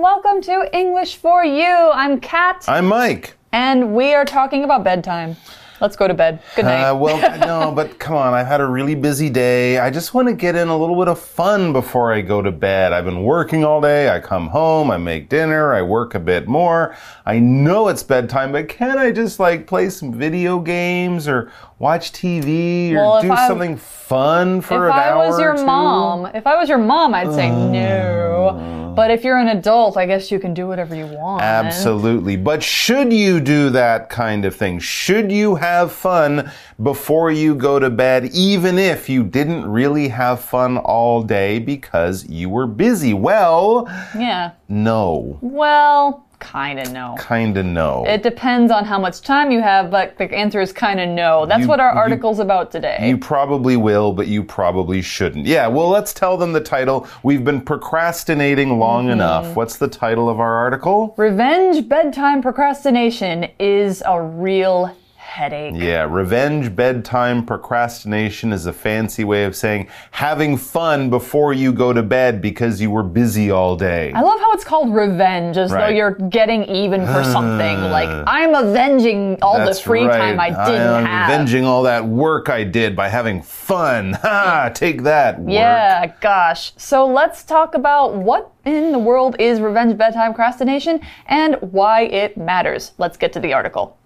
Welcome to English for You. I'm Kat, I'm Mike. and we are talking about bedtime. Let's go to bed. Good night. Uh, well, no, but come on. I've had a really busy day. I just want to get in a little bit of fun before I go to bed. I've been working all day. I come home, I make dinner, I work a bit more. I know it's bedtime, but can I just like play some video games or watch TV or Well, do I- something fun for an I hour If I was your mom, if I was your mom, I'd say no. But if you're an adult, I guess you can do whatever you want. Absolutely. But should you do that kind of thing? Should you have fun before you go to bed, even if you didn't really have fun all day because you were busy? Well, Yeah. no. Well, kind of no. Kinda no. It depends on how much time you have, but the answer is kind of no. That's You- what our you- article's about today. you probably will, but you probably shouldn't. Yeah, well, let's tell them the title. We've been procrastinating long Mm-hmm. enough. What's the title of our article? Revenge bedtime procrastination is a real headache. Yeah, revenge bedtime procrastination is a fancy way of saying having fun before you go to bed because you were busy all day. I love how it's called revenge, as though you're getting even for something. Like, ah. I'm avenging all the free right. time I didn't I'm have. avenging all that work I did by having fun. Ha! Take that. Work. Yeah, gosh. So let's talk about what in the world is revenge bedtime procrastination and why it matters. Let's get to the article.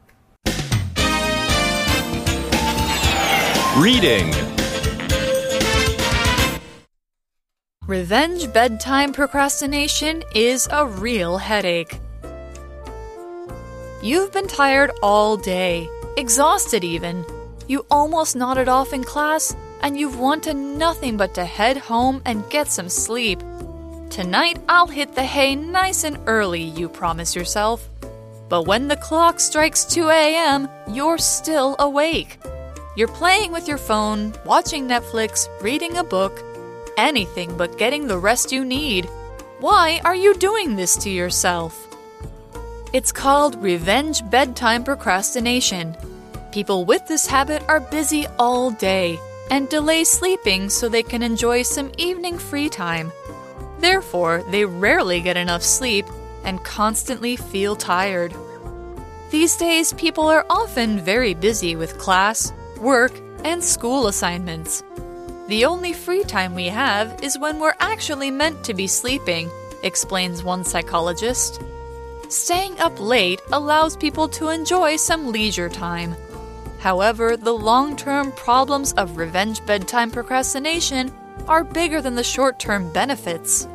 Reading. Revenge bedtime procrastination is a real headache. You've been tired all day, exhausted even. You almost nodded off in class, and you've wanted nothing but to head home and get some sleep. Tonight, I'll hit the hay nice and early, you promise yourself. But when the clock strikes 2 a.m., you're still awake. You're playing with your phone, watching Netflix, reading a book, anything but getting the rest you need. Why are you doing this to yourself? It's called revenge bedtime procrastination. People with this habit are busy all day and delay sleeping so they can enjoy some evening free time. Therefore, they rarely get enough sleep and constantly feel tired. These days, people are often very busy with class, work, and school assignments. The only free time we have is when we're actually meant to be sleeping, explains one psychologist. Staying up late allows people to enjoy some leisure time. However, the long term problems of revenge bedtime procrastination are bigger than the short term benefits.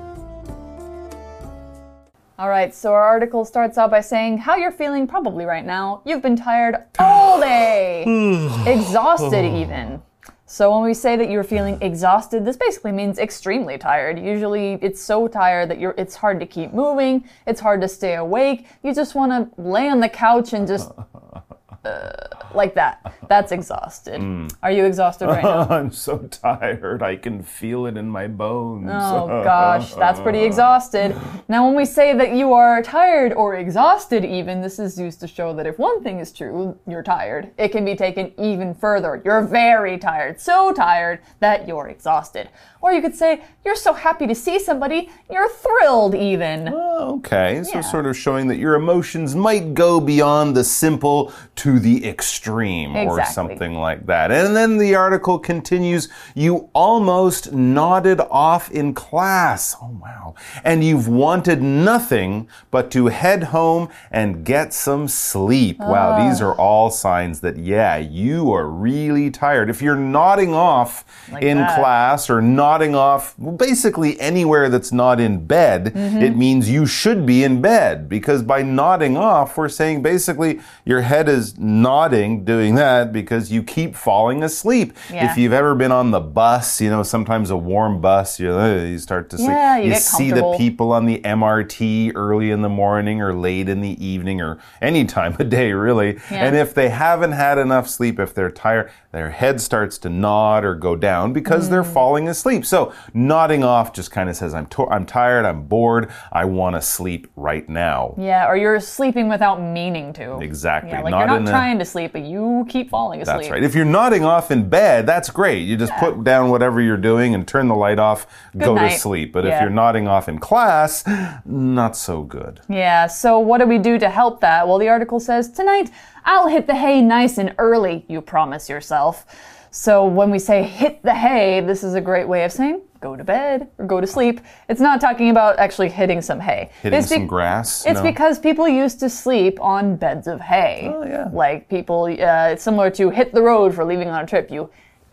All right, so our article starts out by saying how you're feeling probably right now. You've been tired all day, exhausted even. So when we say that you're feeling exhausted, this basically means extremely tired. Usually it's so tired that you're it's hard to keep moving, it's hard to stay awake. You just want to lay on the couch and just uh, like that. That's exhausted. Mm. Are you exhausted right now? I'm so tired. I can feel it in my bones. Oh gosh, that's pretty exhausted. Now, when we say that you are tired or exhausted, even, this is used to show that if one thing is true, you're tired, it can be taken even further. You're very tired, so tired that you're exhausted. Or you could say, you're so happy to see somebody, you're thrilled, even. Oh, okay, so Yeah. sort of showing that your emotions might go beyond the simple to the extreme or Exactly. something like that. And then the article continues you almost nodded off in class. Oh, wow. And you've wanted nothing but to head home and get some sleep. Wow, Ah. these are all signs that, yeah, you are really tired. If you're nodding off in that. class or nodding off basically anywhere that's not in bed, Mm-hmm. it means you should be in bed because by nodding off, we're saying basically your head is nodding doing that because you keep falling asleep. Yeah. If you've ever been on the bus, you know, sometimes a warm bus, you, uh, you start to sleep. Yeah, you get see the people on the MRT early in the morning or late in the evening or any time of day, really. Yeah. And if they haven't had enough sleep, if they're tired, their head starts to nod or go down because they're Mm. falling asleep. So nodding off just kind of says, I'm, to- I'm tired, I'm bored, I want to sleep right now. Yeah, or you're sleeping without meaning to. Exactly. Yeah, like not, you're not trying to sleep, you keep falling asleep. That's right. If you're nodding off in bed, that's great. You just put down whatever you're doing and turn the light off, go to sleep. But if you're nodding off in class, not so good. Yeah, so what do we do to help that? Well, the article says tonight I'll hit the hay nice and early, you promise yourself. So when we say hit the hay, this is a great way of saying go to bed or go to sleep. It's not talking about actually hitting some hay. Hitting some grass. It's no. because people used to sleep on beds of hay. Oh, yeah. Like people, uh, it's similar to hit the road for leaving on a trip. You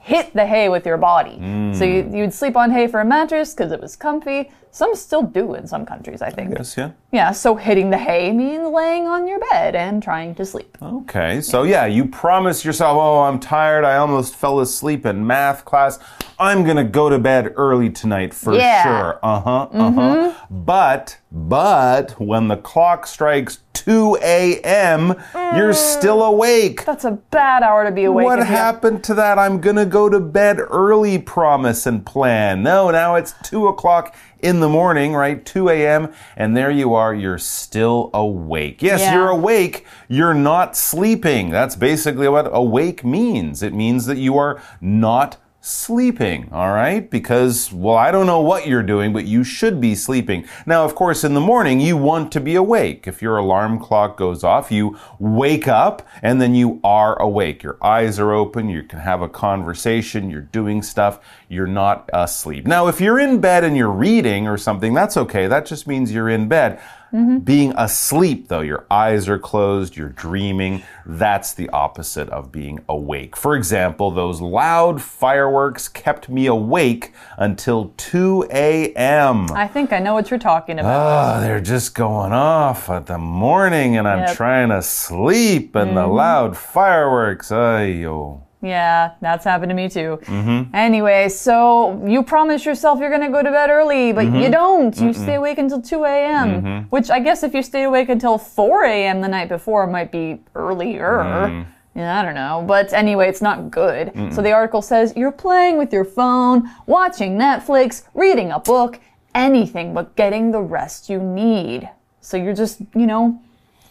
hit the hay with your body. So you, Mm. you'd sleep on hay for a mattress because it was comfy. Some still do in some countries, I think. Yes, yeah. Yeah, so hitting the hay means laying on your bed and trying to sleep. Okay, so yeah, you promise yourself, oh, I'm tired. I almost fell asleep in math class. I'm going to go to bed early tonight for Yeah. sure. Uh huh, uh huh. But, but when the clock strikes 2 a.m., you're still awake. That's a bad hour to be awake. What happened to that? I'm gonna go to bed early promise and plan. No, now it's two o'clock in the morning, right? 2 a.m. And there you are, you're still awake. Yes, Yeah. you're awake. You're not sleeping. That's basically what awake means. It means that you are not sleeping, all right? Because, well, I don't know what you're doing, but you should be sleeping. Now, of course, in the morning, you want to be awake. If your alarm clock goes off, you wake up and then you are awake. Your eyes are open, you can have a conversation, you're doing stuff, you're not asleep. Now, if you're in bed and you're reading or something, that's okay. That just means you're in bed. Mm-hmm. Being asleep, though, your eyes are closed, you're dreaming, that's the opposite of being awake. For example, those loud fireworks kept me awake until 2 a.m. I think I know what you're talking about. Oh, they're just going off at the morning and I'm Yep. trying to sleep and the mm-hmm. loud fireworks. Ayo. Yeah, that's happened to me too. Mm-hmm. Anyway, so you promise yourself you're going to go to bed early, but you mm-hmm. don't. You stay awake until 2 a.m., mm-hmm. which I guess if you stayed awake until 4 a.m. the night before might be earlier. Mm. Yeah, I don't know. But anyway, it's not good. So the article says you're playing with your phone, watching Netflix, reading a book, anything but getting the rest you need. So you're just, you know,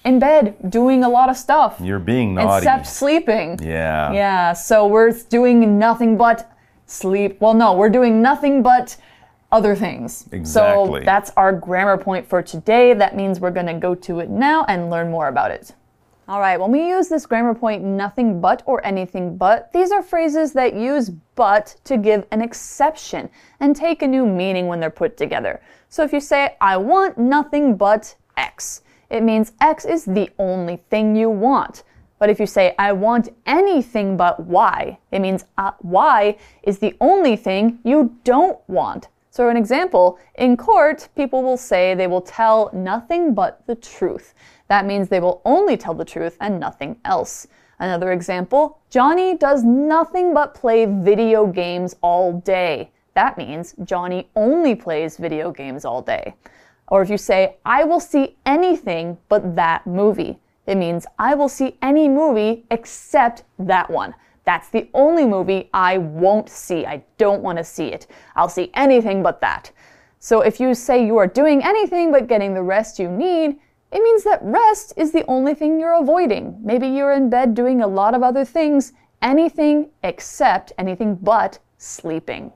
in bed doing a lot of stuff. You're being naughty. Except sleeping. yeah. Yeah, so we're doing nothing but sleep. Well, no, we're doing nothing but other things. Exactly. So that's our grammar point for today. That means we're going to go to it now and learn more about it. All right, when we use this grammar point, nothing but or anything but, these are phrases that use but to give an exception and take a new meaning when they're put together. So if you say, I want nothing but X, it means X is the only thing you want. But if you say, I want anything but Y, it means uh, Y is the only thing you don't want. So, an example in court, people will say they will tell nothing but the truth. That means they will only tell the truth and nothing else. Another example Johnny does nothing but play video games all day. That means Johnny only plays video games all day. Or if you say, I will see anything but that movie, it means I will see any movie except that one. That's the only movie I won't see. I don't want to see it. I'll see anything but that. So if you say you are doing anything but getting the rest you need, it means that rest is the only thing you're avoiding. Maybe you're in bed doing a lot of other things, anything except anything but sleeping.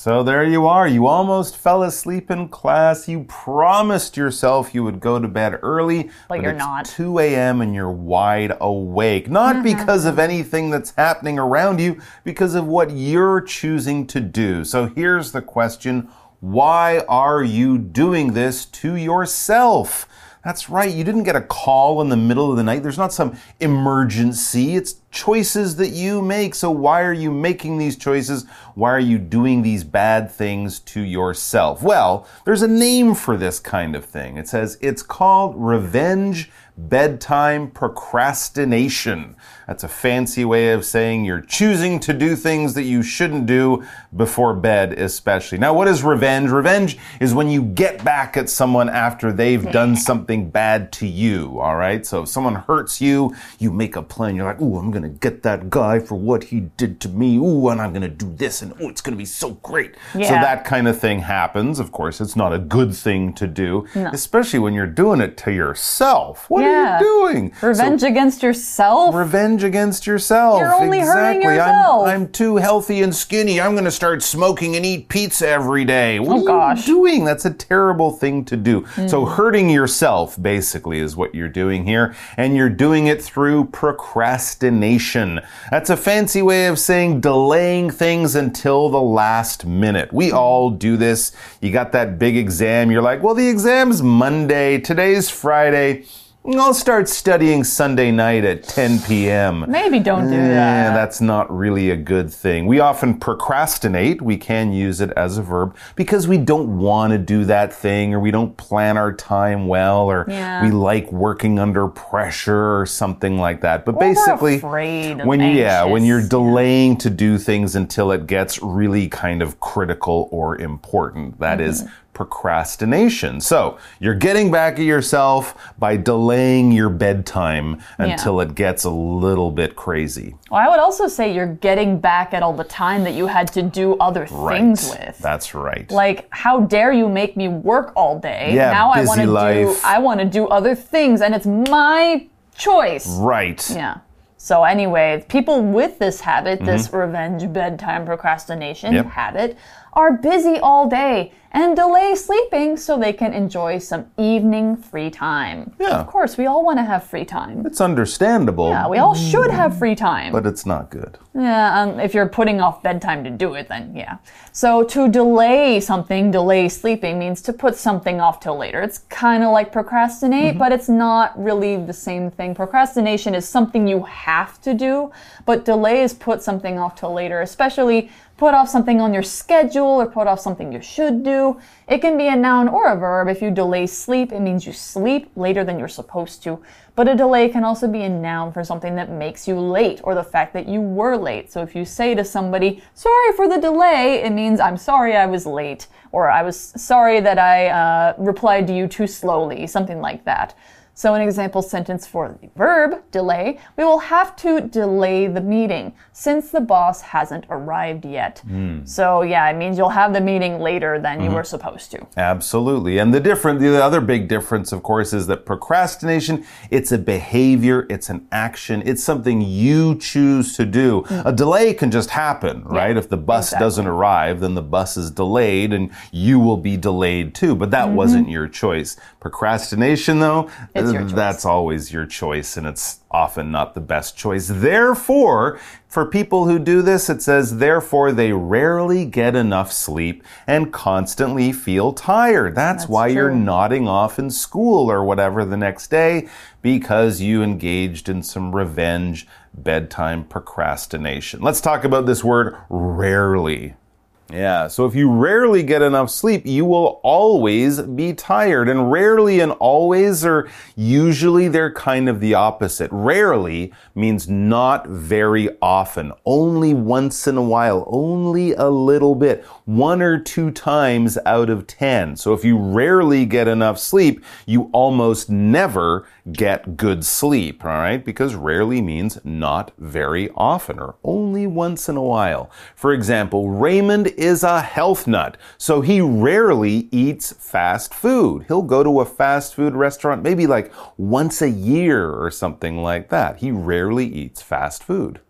So there you are. You almost fell asleep in class. You promised yourself you would go to bed early, But you're it's not. 2 a.m. and you're wide awake. Not mm-hmm. because of anything that's happening around you, because of what you're choosing to do. So here's the question Why are you doing this to yourself? That's right. You didn't get a call in the middle of the night. There's not some emergency. It's choices that you make. So why are you making these choices? Why are you doing these bad things to yourself? Well, there's a name for this kind of thing. It says it's called revenge bedtime procrastination. That's a fancy way of saying you're choosing to do things that you shouldn't do before bed, especially. Now, what is revenge? Revenge is when you get back at someone after they've done something bad to you, all right? So if someone hurts you, you make a plan. You're like, ooh, I'm gonna get that guy for what he did to me. Ooh, and I'm gonna do this, and ooh, it's gonna be so great. So that kind of thing happens. Of course, it's not a good thing to do, especially when you're doing it to yourself. What Yeah. are you doing? So- Revenge against yourself? Revenge against yourself. You're only hurting exactly. yourself. I'm, I'm too healthy and skinny. I'm going to start smoking and eat pizza every day. What Oh, are gosh. you doing? That's a terrible thing to do. So, Hmm. hurting yourself basically is what you're doing here. And you're doing it through procrastination. That's a fancy way of saying delaying things until the last minute. We all do this. You got that big exam. You're like, well, the exam's Monday. Today's Friday. I'll start studying Sunday night at 10 p.m. Maybe don't do Yeah, that. that's not really a good thing. We often procrastinate. We can use it as a verb because we don't want to do that thing or we don't plan our time well or Yeah. we like working under pressure or something like that. But we're basically, afraid of when yeah, when you're delaying to do things until it gets really kind of critical or important, that is Mm-hmm. Procrastination. So you're getting back at yourself by delaying your bedtime Yeah. until it gets a little bit crazy. Well, I would also say you're getting back at all the time that you had to do other things with. That's right. Like, how dare you make me work all day? Yeah, now I want to do life. I want to do other things and it's my choice. right. Yeah. So anyway, people with this habit, this Mm-hmm. revenge bedtime procrastination Yep. habit, are busy all day and delay sleeping so they can enjoy some evening free time. Yeah. Of course, we all want to have free time. It's understandable, Yeah, we all should have free time. but it's not good. Yeah, um, if you're putting off bedtime to do it, then yeah. So to delay something, delay sleeping means to put something off till later. It's kind of like procrastinate, but it's not really the same thing. Procrastination is something you have to do, but delay is put something off till later, especially put off something on your schedule or put off something you should do. It can be a noun or a verb. If you delay sleep, it means you sleep later than you're supposed to. But a delay can also be a noun for something that makes you late or the fact that you were late. So if you say to somebody, sorry for the delay, it means I'm sorry I was late or I was sorry that I uh, replied to you too slowly, something like that. So, an example sentence for the verb delay, we will have to delay the meeting since the boss hasn't arrived yet. Hmm. So, yeah, it means you'll have the meeting later than you mm-hmm. were supposed to. Absolutely. And the different the other big difference of course is that procrastination it's a behavior, it's an action, it's something you choose to do. Hmm. A delay can just happen, right? If the bus exactly. doesn't arrive, then the bus is delayed and you will be delayed too, but that mm-hmm. wasn't your choice. Procrastination though, It's. That's always your choice and it's often not the best choice. Therefore, for people who do this, it says, therefore, they rarely get enough sleep and constantly feel tired. That's, why you're nodding off in school or whatever the next day because you engaged in some revenge bedtime procrastination. Let's talk about this word rarely. Yeah, so if you rarely get enough sleep, you will always be tired. And rarely and always are usually they're kind of the opposite. Rarely means not very often, only once in a while, only a little bit, one or two times out of ten. So if you rarely get enough sleep, you almost never get good sleep, all right? Because rarely means not very often or only once in a while. For example, Raymond is a health nut, so he rarely eats fast food. He'll go to a fast food restaurant maybe like once a year or something like that. He rarely eats fast food.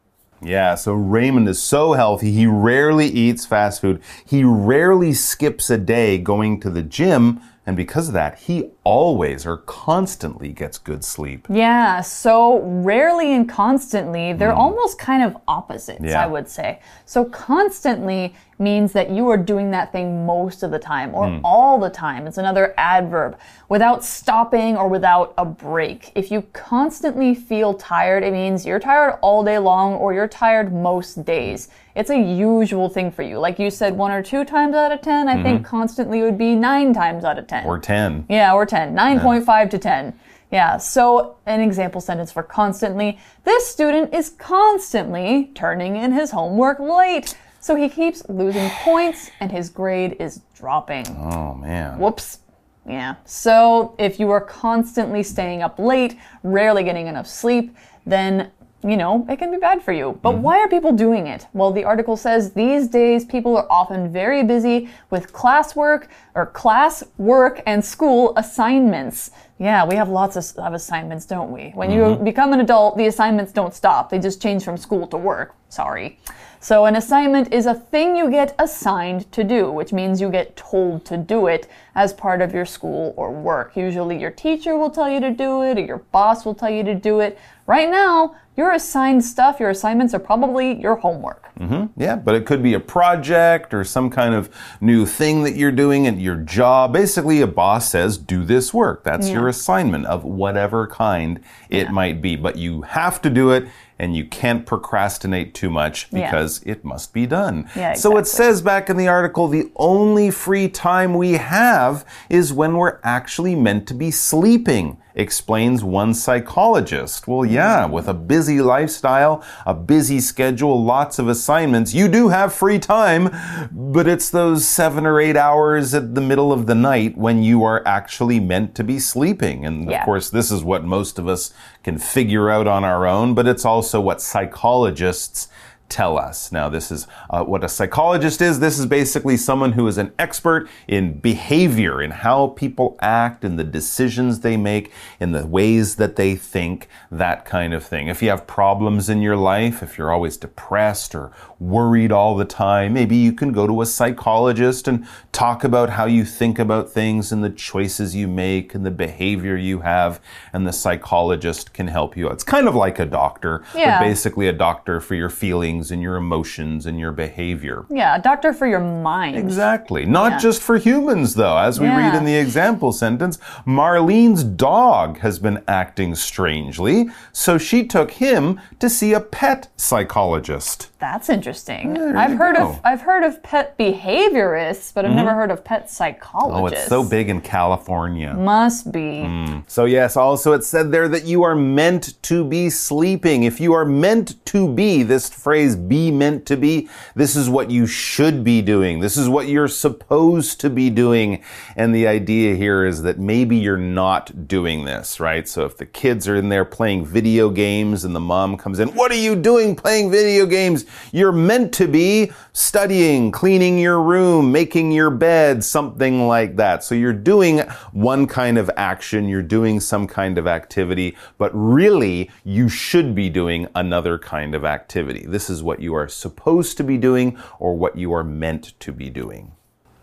Yeah, so Raymond is so healthy, he rarely eats fast food. He rarely skips a day going to the gym, and because of that, he always or constantly gets good sleep. Yeah, so rarely and constantly, they're mm. almost kind of opposites, Yeah. I would say. So constantly means that you are doing that thing most of the time or hmm. all the time. It's another adverb. Without stopping or without a break. If you constantly feel tired, it means you're tired all day long or you're tired most days. It's a usual thing for you. Like you said, one or two times out of 10, I think mm-hmm. constantly would be nine times out of 10. Or 10. Yeah, or 10. 9.5 to 10. Yeah, so an example sentence for constantly. This student is constantly turning in his homework late. So he keeps losing points and his grade is dropping. Oh, man. Whoops. Yeah. So if you are constantly staying up late, rarely getting enough sleep, then you know, it can be bad for you. But why are people doing it? Well, the article says these days people are often very busy with classwork or class work and school assignments. Yeah, we have lots of, of assignments, don't we? When you Mm-hmm. become an adult, the assignments don't stop. They just change from school to work. Sorry. So, an assignment is a thing you get assigned to do, which means you get told to do it as part of your school or work. Usually, your teacher will tell you to do it, or your boss will tell you to do it. Right now, your assigned stuff, your assignments are probably your homework. Mm-hmm. Yeah, but it could be a project or some kind of new thing that you're doing at your job. Basically, a boss says, do this work. That's your assignment of whatever kind it might be. But you have to do it and you can't procrastinate too much Yeah. because it must be done. Yeah, So it says back in the article the only free time we have is when we're actually meant to be sleeping explains one psychologist. Well, yeah, with a busy lifestyle, a busy schedule, lots of assignments, you do have free time, but it's those seven or eight hours at the middle of the night when you are actually meant to be sleeping. And Yeah. of course, this is what most of us can figure out on our own, but it's also what psychologists tell us. Now, this is uh, what a psychologist is. This is basically someone who is an expert in behavior, in how people act, in the decisions they make, in the ways that they think, that kind of thing. If you have problems in your life, if you're always depressed or worried all the time, maybe you can go to a psychologist and talk about how you think about things and the choices you make and the behavior you have, and the psychologist can help you. It's kind of like a doctor, Yeah. but basically a doctor for your feelings and your emotions and your behavior. Yeah, a doctor for your mind. Exactly. Not Yeah. just for humans, though. As we read in the example sentence, Marlene's dog has been acting strangely, so she took him to see a pet psychologist. That's interesting. there I've heard go. of I've heard of pet behaviorists, but I've never mm-hmm. heard of pet psychologists. Oh, it's so big in California. Must be. Mm. So, yes, also it said there that you are meant to be sleeping. If you are meant to be, this phrase, be meant to be, this is what you should be doing. This is what you're supposed to be doing. And the idea here is that maybe you're not doing this, right? So, if the kids are in there playing video games and the mom comes in, what are you doing playing video games? You're meant to be studying, cleaning your room, making your bed, something like that. So you're doing one kind of action, you're doing some kind of activity, but really you should be doing another kind of activity. This is what you are supposed to be doing or what you are meant to be doing.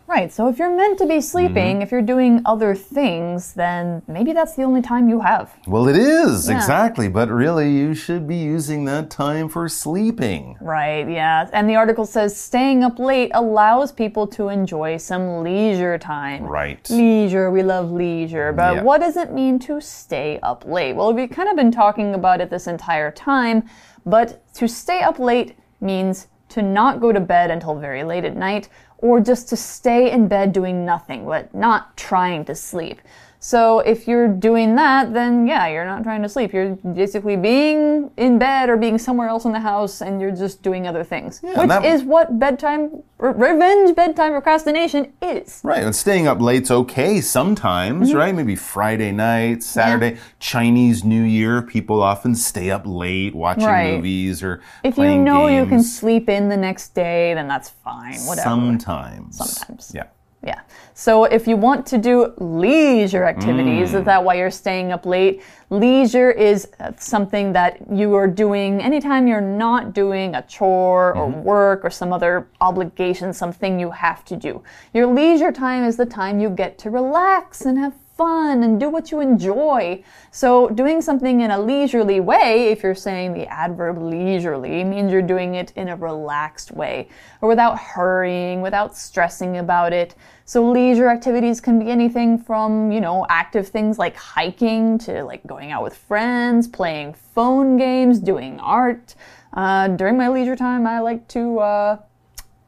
Right. So if you're meant to be sleeping, Mm-hmm. if you're doing other things, then maybe that's the only time you have. Well, it is, Yeah. exactly, but really you should be using that time for sleeping. Right, yeah. And the article says staying up late allows people to enjoy some leisure time. Right. Leisure, we love leisure. But Yeah. what does it mean to stay up late? Well, we've kind of been talking about it this entire time, but to stay up late means to not go to bed until very late at night or just to stay in bed doing nothing, but not trying to sleep. So if you're doing that, then yeah, you're not trying to sleep. You're basically being in bed or being somewhere else in the house and you're just doing other things. which that- is what bedtime re- revenge bedtime procrastination is. Right, and staying up late's okay sometimes, Mm-hmm. right? Maybe Friday night, Saturday, Chinese New Year, people often stay up late watching Right. movies or If you know you can sleep in the next day, then that's fine. Whatever. Sometimes. Sometimes. Yeah. Yeah. So if you want to do leisure activities, Mm. is that why you're staying up late? Leisure is uh, something that you are doing anytime you're not doing a chore or Mm-hmm. work or some other obligation, something you have to do. Your leisure time is the time you get to relax and have fun and do what you enjoy. So, doing something in a leisurely way, if you're saying the adverb leisurely, means you're doing it in a relaxed way or without hurrying, without stressing about it. So, leisure activities can be anything from, you know, active things like hiking to like going out with friends, playing phone games, doing art. Uh, during my leisure time, I like to uh,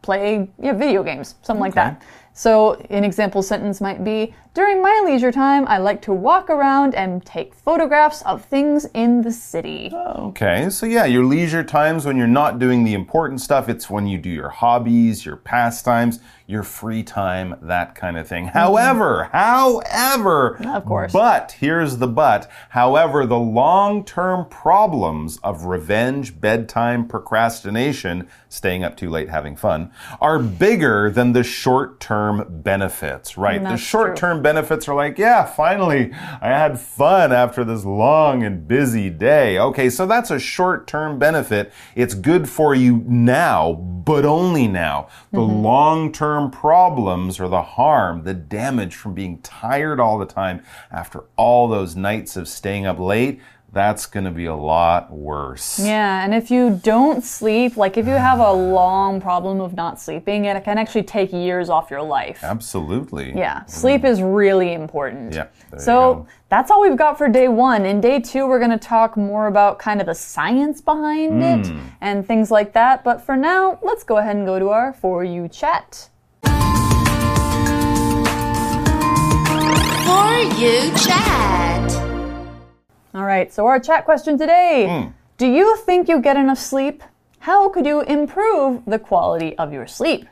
play yeah, video games, something like that. So, an example sentence might be During my leisure time, I like to walk around and take photographs of things in the city. Okay, so yeah, your leisure times when you're not doing the important stuff, it's when you do your hobbies, your pastimes, your free time, that kind of thing. Mm-hmm. However, however, Of course. but here's the but. However, the long term problems of revenge, bedtime, procrastination, staying up too late, having fun, are bigger than the short term benefits, right? The short true. term benefits are like, yeah, finally, I had fun after this long and busy day. Okay, so that's a short term benefit. It's good for you now, but only now. The mm-hmm. long term problems or the harm, the damage from being tired all the time after all those nights of staying up late, that's going to be a lot worse. Yeah, and if you don't sleep, like if you have a long problem of not sleeping, it can actually take years off your life. Absolutely. Yeah, sleep is really important. Yeah, there you So go. that's all we've got for day one. In day two, we're going to talk more about kind of the science behind it Hmm. and things like that. But for now, let's go ahead and go to our For You chat. For you chat. All right, so our chat question today Hmm. Do you think you get enough sleep? How could you improve the quality of your sleep?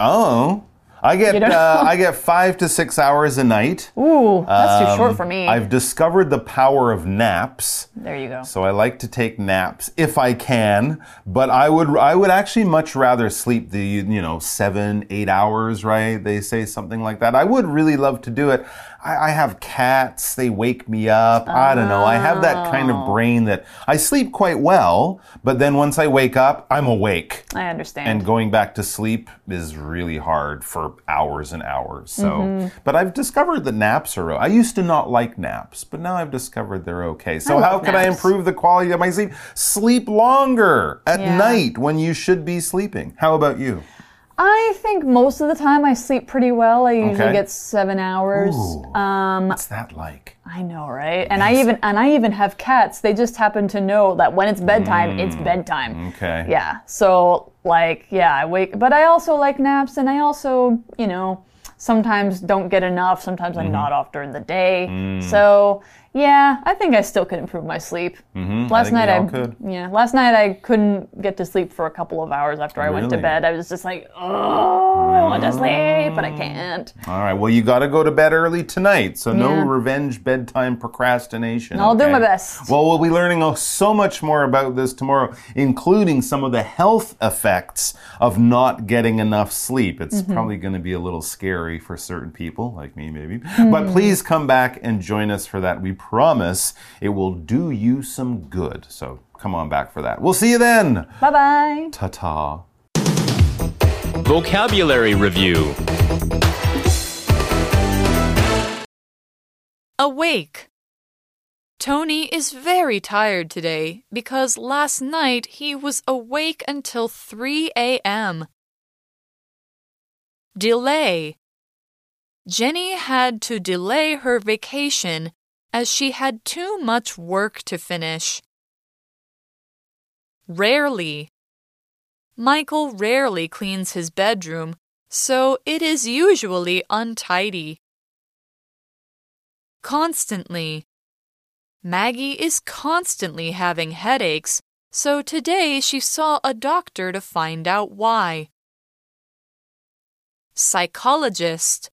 Oh. I get uh. I get five to six hours a night. Ooh, that's too Um, short for me. I've discovered the power of naps. there you go. So I like to take naps if I can, but I would I would actually much rather sleep the you know seven eight hours, right? They say something like that. I would really love to do it. I, I have cats; they wake me up. I don't know. I have that kind Oh. of brain that I sleep quite well, but then once I wake up, I'm awake. I understand. And going back to sleep is really hard for hours and hours. So, Mm-hmm. but I've discovered that naps are. I used to not like naps, but now I've discovered they're okay. So, how can I improve the quality of my sleep? Sleep longer at Yeah. night when you should be sleeping. How about you? I think most of the time I sleep pretty well. I usually Okay. get seven hours. Ooh, Um, what's that like? I know, right? And I even and I even have cats. They just happen to know that when it's bedtime, it's bedtime. Mm, Okay. Yeah. So like, yeah, I wake, but I also like naps, and I also, you know, sometimes don't get enough. Sometimes Mm-hmm. I'm not off during the day. Mm. So yeah, I think I still could improve my sleep. Mhm, I Last think night I could. yeah, last night I couldn't get to sleep for a couple of hours after I went to bed. I was just like, oh, I want to sleep, but I can't. All right. Well, you got to go to bed early tonight, so no revenge bedtime procrastination. I'll do my best. Well, we'll be learning so much more about this tomorrow, including some of the health effects of not getting enough sleep. It's Mm-hmm. probably going to be a little scary for certain people, like me, maybe. Hmm. But please come back and join us for that. We promise it will do you some good. So come on back for that. We'll see you then. Bye bye. Ta ta. Vocabulary Review Awake. Tony is very tired today because last night he was awake until 3 a.m. Delay. Jenny had to delay her vacation as she had too much work to finish. Rarely. Michael rarely cleans his bedroom, so it is usually untidy. Constantly. Maggie is constantly having headaches, so today she saw a doctor to find out why. Psychologist.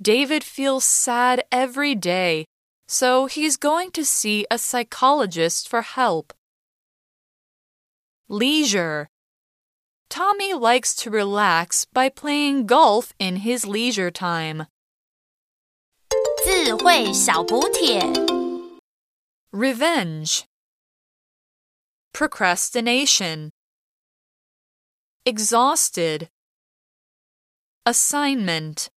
David feels sad every day, so he's going to see a psychologist for help. Leisure. Tommy likes to relax by playing golf in his leisure time. 智慧小补帖。 Revenge. Procrastination. Exhausted. Assignment.